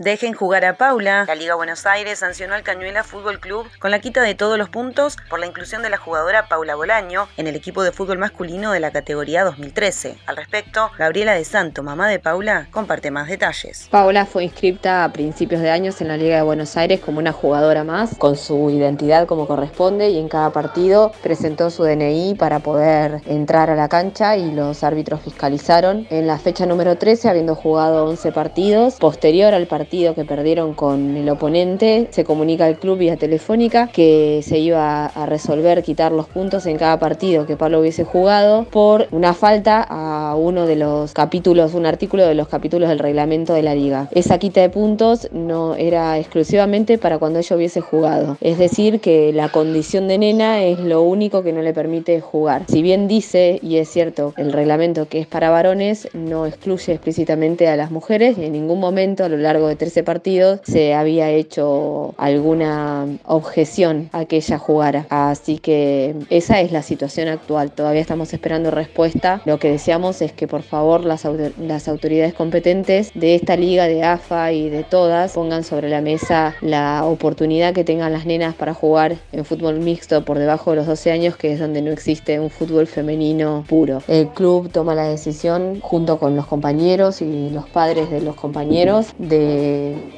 Dejen jugar a Paula. La Liga Buenos Aires sancionó al Cañuela Fútbol Club con la quita de todos los puntos por la inclusión de la jugadora Paula Bolaño en el equipo de fútbol masculino de la categoría 2013. Al respecto, Gabriela de Santo, mamá de Paula, comparte más detalles. Paula fue inscripta a principios de años en la Liga de Buenos Aires como una jugadora más, con su identidad como corresponde y en cada partido presentó su DNI para poder entrar a la cancha y los árbitros fiscalizaron. En la fecha número 13, habiendo jugado 11 partidos, posterior al partido que perdieron con el oponente, se comunica al club vía telefónica que se iba a resolver quitar los puntos en cada partido que Pablo hubiese jugado por una falta a uno de los capítulos, un artículo de los capítulos del reglamento de la liga. Esa quita de puntos no era exclusivamente para cuando ella hubiese jugado. Es decir, que la condición de nena es lo único que no le permite jugar. Si bien dice, y es cierto, el reglamento que es para varones no excluye explícitamente a las mujeres y en ningún momento a lo largo de 13 partidos se había hecho alguna objeción a que ella jugara. Así que esa es la situación actual. Todavía estamos esperando respuesta. Lo que deseamos es que por favor las, las autoridades competentes de esta liga, de AFA y de todas pongan sobre la mesa la oportunidad que tengan las nenas para jugar en fútbol mixto por debajo de los 12 años, que es donde no existe un fútbol femenino puro. El club toma la decisión junto con los compañeros y los padres de los compañeros de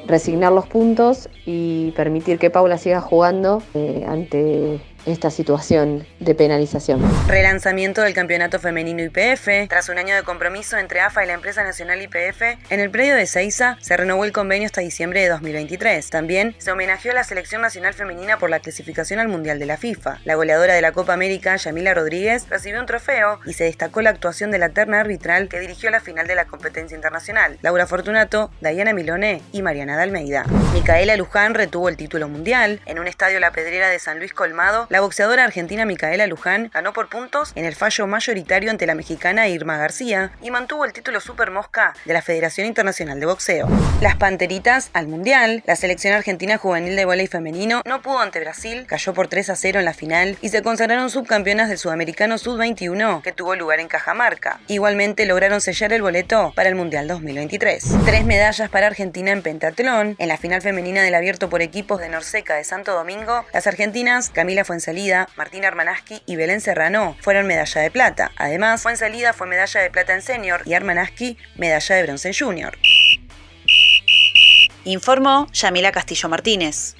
resignar los puntos y permitir que Paula siga jugando eh, ante esta situación de penalización. Relanzamiento del campeonato femenino IPF. Tras un año de compromiso entre AFA y la empresa nacional IPF, en el predio de Seiza se renovó el convenio hasta diciembre de 2023. También se homenajeó a la selección nacional femenina por la clasificación al Mundial de la FIFA. La goleadora de la Copa América, Yamila Rodríguez, recibió un trofeo y se destacó la actuación de la terna arbitral que dirigió la final de la competencia internacional. Laura Fortunato, Diana Milone y Mariana de Almeida. Micaela Luján retuvo el título mundial. En un estadio La Pedrera de San Luis Colmado, la boxeadora argentina Micaela Luján ganó por puntos en el fallo mayoritario ante la mexicana Irma García y mantuvo el título Super Mosca de la Federación Internacional de Boxeo. Las Panteritas al Mundial, la selección argentina juvenil de voleibol femenino no pudo ante Brasil, cayó por 3 a 0 en la final y se consagraron subcampeonas del Sudamericano Sub-21 que tuvo lugar en Cajamarca. Igualmente lograron sellar el boleto para el Mundial 2023. Tres medallas para Argentina en pentatlón. En la final femenina del abierto por equipos de Norseca de Santo Domingo, las argentinas Camila Fuensalida, Martina Armanaski y Belén Serrano fueron medalla de plata. Además, Fuensalida fue medalla de plata en senior y Armanaski medalla de bronce en junior. Informó Yamila Castillo Martínez.